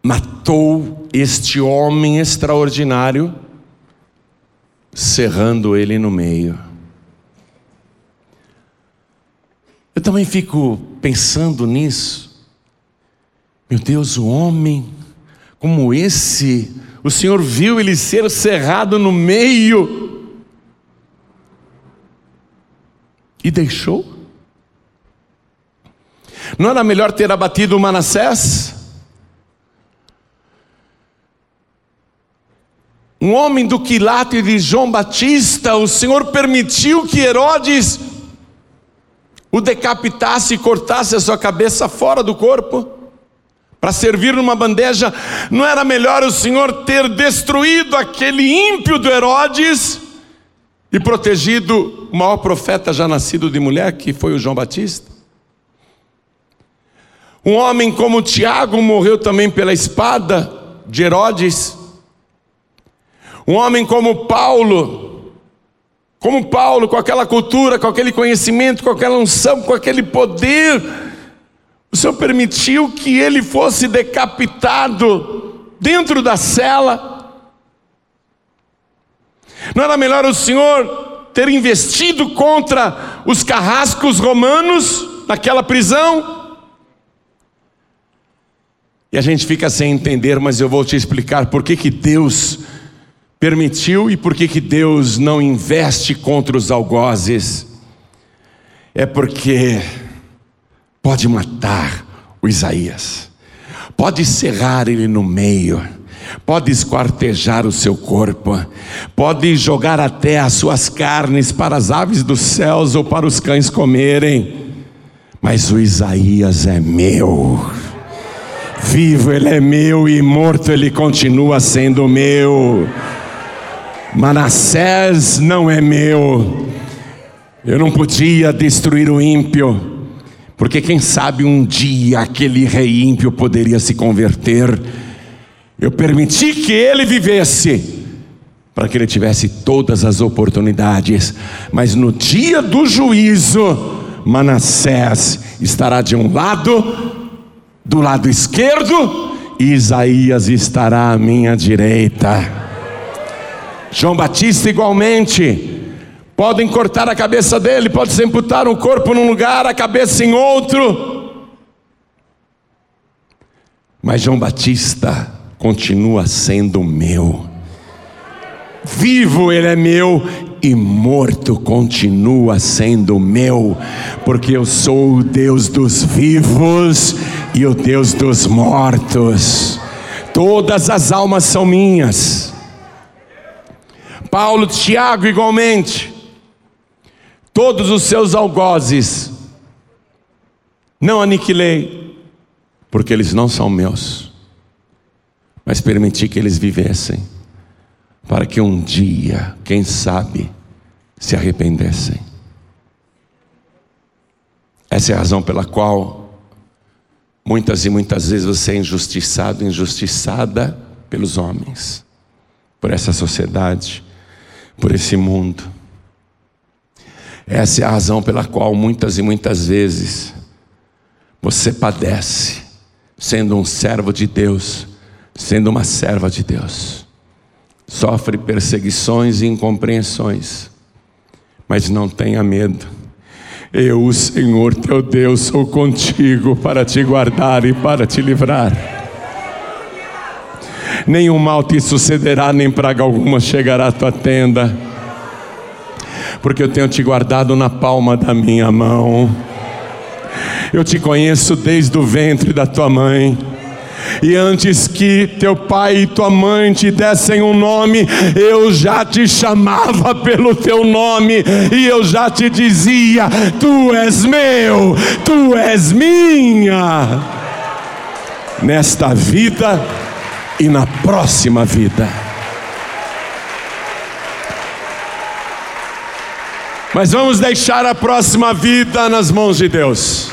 matou este homem extraordinário, cerrando ele no meio. Eu também fico pensando nisso. Meu Deus, o homem como esse o Senhor viu ele ser cerrado no meio e deixou. Não era melhor ter abatido Manassés? Um homem do quilate de João Batista, o Senhor permitiu que Herodes o decapitasse e cortasse a sua cabeça fora do corpo? para servir numa bandeja, não era melhor o Senhor ter destruído aquele ímpio do Herodes e protegido o maior profeta já nascido de mulher, que foi o João Batista? Um homem como Tiago morreu também pela espada de Herodes. Um homem como Paulo, como Paulo, com aquela cultura, com aquele conhecimento, com aquela unção, com aquele poder, o Senhor permitiu que ele fosse decapitado dentro da cela. Não era melhor o Senhor ter investido contra os carrascos romanos naquela prisão? E a gente fica sem entender, mas eu vou te explicar por que, que Deus permitiu e por que, que Deus não investe contra os algozes. É porque pode matar o Isaías, pode cerrar ele no meio, pode esquartejar o seu corpo, pode jogar até as suas carnes para as aves dos céus ou para os cães comerem, mas o Isaías é meu. Vivo ele é meu e morto ele continua sendo meu. Manassés não é meu. Eu não podia destruir o ímpio porque quem sabe um dia aquele rei ímpio poderia se converter. Eu permiti que ele vivesse, para que ele tivesse todas as oportunidades, mas no dia do juízo, Manassés estará de um lado, do lado esquerdo, e Isaías estará à minha direita. João Batista, igualmente, Podem cortar a cabeça dele, pode se amputar um corpo num lugar, a cabeça em outro. Mas João Batista continua sendo meu. Vivo ele é meu e morto continua sendo meu, porque eu sou o Deus dos vivos e o Deus dos mortos. Todas as almas são minhas. Paulo, Tiago, igualmente. Todos os seus algozes não aniquilei, porque eles não são meus, mas permiti que eles vivessem, para que um dia, quem sabe, se arrependessem. Essa é a razão pela qual muitas e muitas vezes você é injustiçado, injustiçada pelos homens, por essa sociedade, por esse mundo. Essa é a razão pela qual muitas e muitas vezes você padece, sendo um servo de Deus, sendo uma serva de Deus. Sofre perseguições e incompreensões, mas não tenha medo. Eu, o Senhor teu Deus, sou contigo para te guardar e para te livrar. Nenhum mal te sucederá, nem praga alguma chegará à tua tenda, porque eu tenho te guardado na palma da minha mão. Eu te conheço desde o ventre da tua mãe. E antes que teu pai e tua mãe te dessem um nome, eu já te chamava pelo teu nome, e eu já te dizia: Tu és meu, tu és minha, nesta vida e na próxima vida. Mas vamos deixar a próxima vida nas mãos de Deus.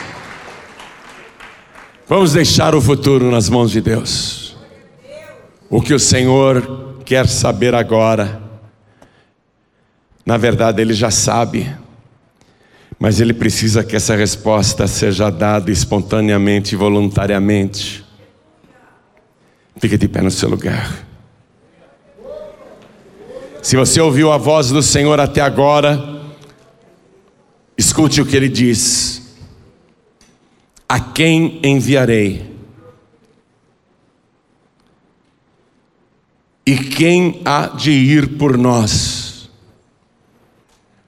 Vamos deixar o futuro nas mãos de Deus. O que o Senhor quer saber agora, na verdade Ele já sabe, mas Ele precisa que essa resposta seja dada espontaneamente e voluntariamente. Fique de pé no seu lugar. Se você ouviu a voz do Senhor até agora, escute o que Ele diz. A quem enviarei? E quem há de ir por nós?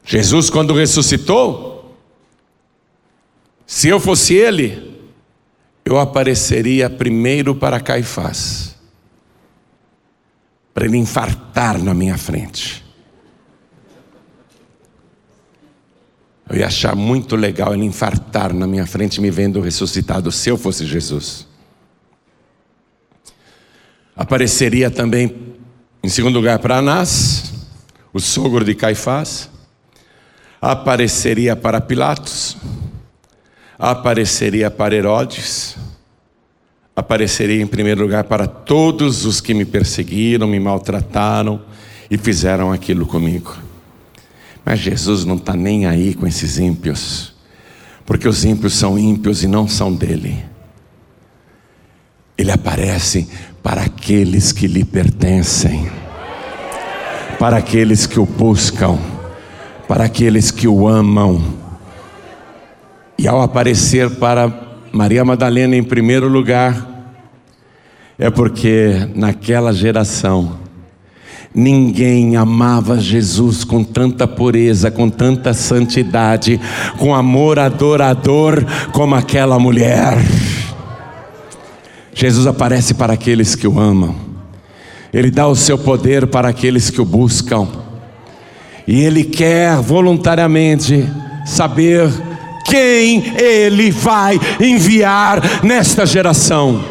Jesus, quando ressuscitou, se eu fosse ele, eu apareceria primeiro para Caifás, para ele infartar na minha frente. Eu ia achar muito legal ele infartar na minha frente, me vendo ressuscitado, se eu fosse Jesus. Apareceria também, em segundo lugar, para Anás, o sogro de Caifás. Apareceria para Pilatos. Apareceria para Herodes. Apareceria em primeiro lugar para todos os que me perseguiram, me maltrataram e fizeram aquilo comigo. Mas Jesus não está nem aí com esses ímpios, porque os ímpios são ímpios e não são dele. Ele aparece para aqueles que lhe pertencem, para aqueles que o buscam, para aqueles que o amam. E ao aparecer para Maria Madalena em primeiro lugar, é porque naquela geração, Ninguém amava Jesus com tanta pureza, com tanta santidade, com amor adorador como aquela mulher. Jesus aparece para aqueles que o amam, Ele dá o seu poder para aqueles que o buscam, e Ele quer voluntariamente saber quem Ele vai enviar nesta geração.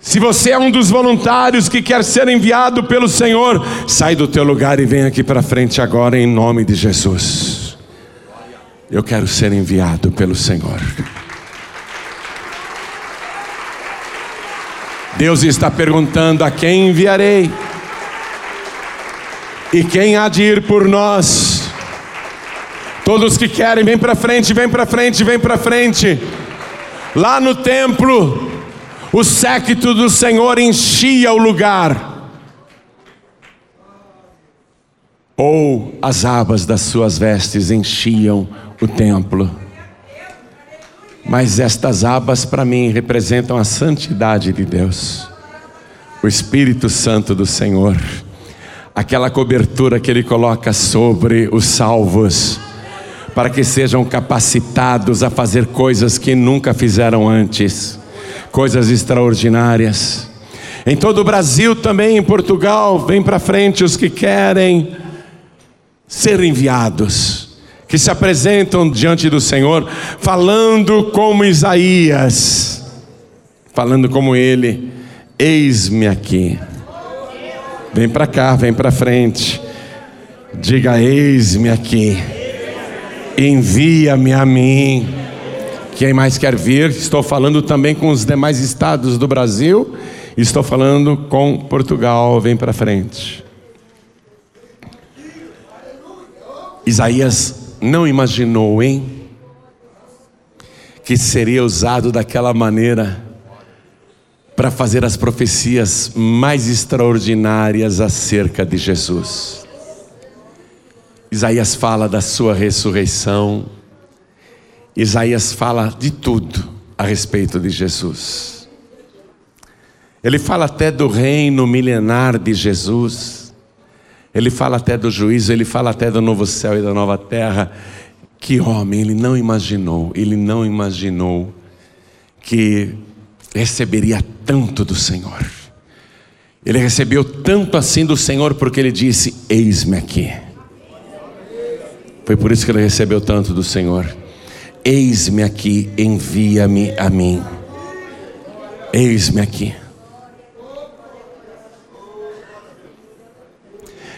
Se você é um dos voluntários que quer ser enviado pelo Senhor, sai do teu lugar e vem aqui para frente agora em nome de Jesus. Eu quero ser enviado pelo Senhor. Deus está perguntando a quem enviarei. E quem há de ir por nós? Todos que querem, vem para frente, vem para frente, vem para frente. Lá no templo, o séquito do Senhor enchia o lugar, ou as abas das suas vestes enchiam o templo. Mas estas abas para mim representam a santidade de Deus, o Espírito Santo do Senhor, aquela cobertura que Ele coloca sobre os salvos para que sejam capacitados a fazer coisas que nunca fizeram antes, coisas extraordinárias. Em todo o Brasil, também em Portugal, vem para frente os que querem ser enviados, que se apresentam diante do Senhor, falando como Isaías, falando como ele: Eis-me aqui. Vem para cá, vem para frente. Diga: Eis-me aqui. Envia-me a mim. Quem mais quer vir? Estou falando também com os demais estados do Brasil. Estou falando com Portugal. Vem para frente. Isaías não imaginou, hein? Que seria usado daquela maneira para fazer as profecias mais extraordinárias acerca de Jesus. Isaías fala da sua ressurreição, Isaías fala de tudo a respeito de Jesus. Ele fala até do reino milenar de Jesus, ele fala até do juízo, ele fala até do novo céu e da nova terra. Que homem, ele não imaginou, ele não imaginou que receberia tanto do Senhor. Ele recebeu tanto assim do Senhor porque ele disse: Eis-me aqui. Foi por isso que ele recebeu tanto do Senhor. Eis-me aqui, envia-me a mim. Eis-me aqui.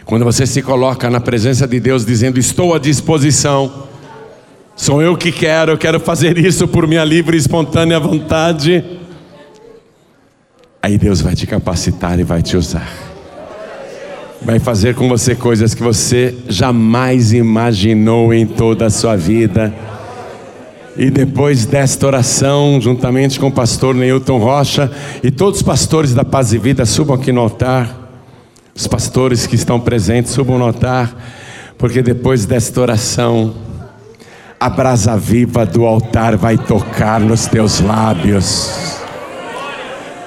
Quando você se coloca na presença de Deus dizendo: Estou à disposição, sou eu que quero, eu quero fazer isso por minha livre e espontânea vontade. Aí Deus vai te capacitar e vai te usar. Vai fazer com você coisas que você jamais imaginou em toda a sua vida. E depois desta oração, juntamente com o pastor Neilton Rocha e todos os pastores da Paz e Vida, subam aqui no altar. Os pastores que estão presentes, subam no altar, porque depois desta oração, a brasa viva do altar vai tocar nos teus lábios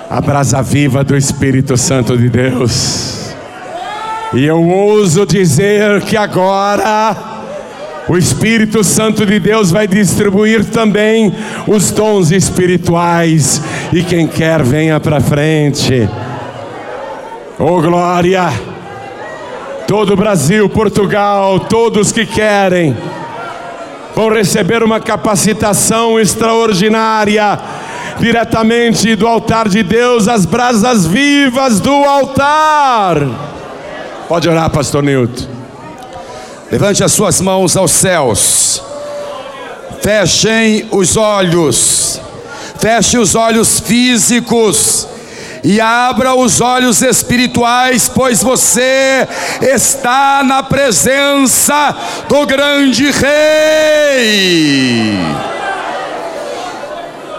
a brasa viva do Espírito Santo de Deus. E eu ouso dizer que agora o Espírito Santo de Deus vai distribuir também os dons espirituais. E quem quer, venha para frente. Oh glória! Todo o Brasil, Portugal, todos que querem vão receber uma capacitação extraordinária diretamente do altar de Deus, as brasas vivas do altar. Pode orar, pastor Nilton. Levante as suas mãos aos céus. Fechem os olhos. Feche os olhos físicos e abra os olhos espirituais, pois você está na presença do grande Rei.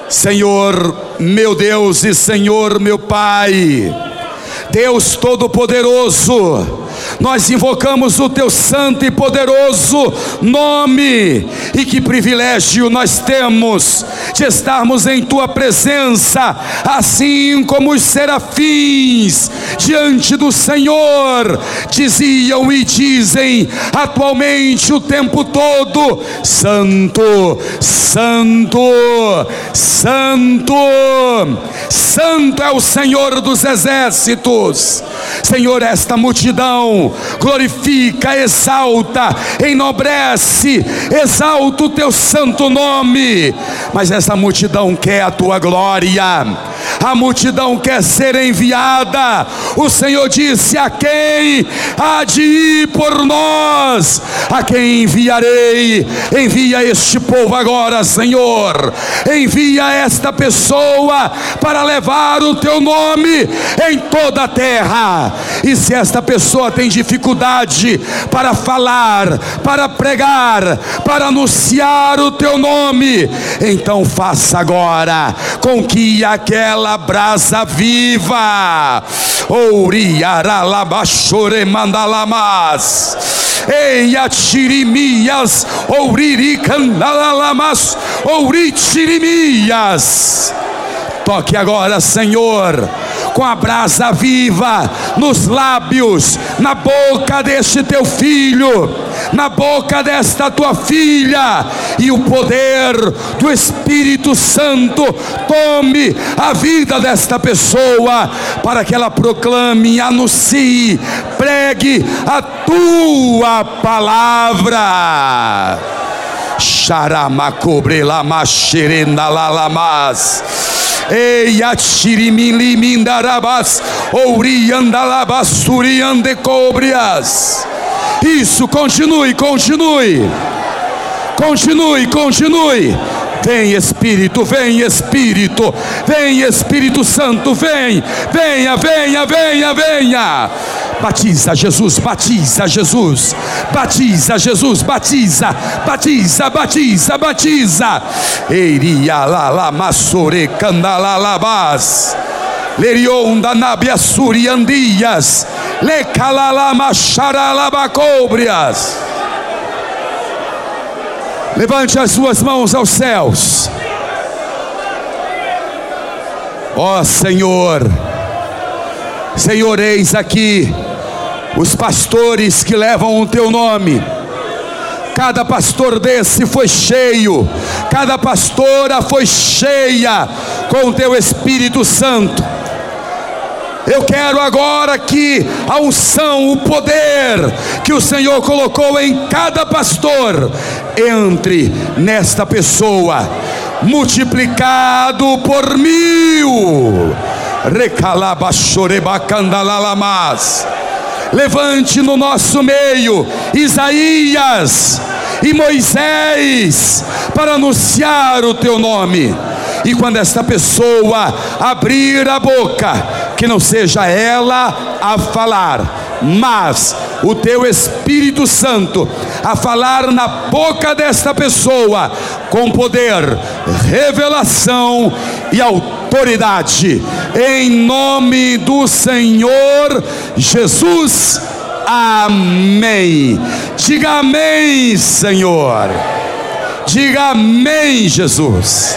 Senhor meu Deus e Senhor meu Pai, Deus Todo-Poderoso, nós invocamos o teu santo e poderoso nome, e que privilégio nós temos de estarmos em tua presença, assim como os serafins diante do Senhor diziam e dizem atualmente o tempo todo: Santo, Santo, Santo, Santo é o Senhor dos exércitos. Senhor, esta multidão glorifica, exalta, enobrece, exalta o teu santo nome, mas essa multidão quer a tua glória, a multidão quer ser enviada. O Senhor disse: A quem há de ir por nós? A quem enviarei? Envia este povo agora, Senhor. Envia esta pessoa para levar o teu nome em toda a terra. E se esta pessoa tem dificuldade para falar, para pregar, para anunciar o teu nome, então faça agora com que aquela brasa viva, ouriaralabachore mandalamas, eiatirimias, ouriricandalalamas, ouritirimias, toque agora, Senhor com a brasa viva nos lábios, na boca deste teu filho, na boca desta tua filha e o poder do Espírito Santo tome a vida desta pessoa para que ela proclame, anuncie, pregue a tua palavra. Xaramacobrelamaxerenda lalamas. Ei, atiriminlimindarabas, ouriandalabasturiandecobrias. Isso, continue, continue. Continue, continue. Vem Espírito, vem Espírito, vem Espírito Santo, vem, venha, venha, venha, venha. Batiza Jesus, batiza Jesus, batiza Jesus, batiza, batiza, batiza, batiza. Eiria la la masore candalalabas. Lerionda nabia suriandias. Le calalama xaralabacobrias. Levante as suas mãos aos céus. Ó oh, Senhor, Senhor, eis aqui os pastores que levam o teu nome. Cada pastor desse foi cheio, cada pastora foi cheia com o teu Espírito Santo. Eu quero agora que a unção, o poder que o Senhor colocou em cada pastor, entre nesta pessoa, multiplicado por mil. Levante no nosso meio Isaías e Moisés para anunciar o teu nome. E quando esta pessoa abrir a boca, que não seja ela a falar, mas o teu Espírito Santo a falar na boca desta pessoa com poder, revelação e autoridade, em nome do Senhor Jesus. Amém. Diga amém, Senhor. Diga amém, Jesus.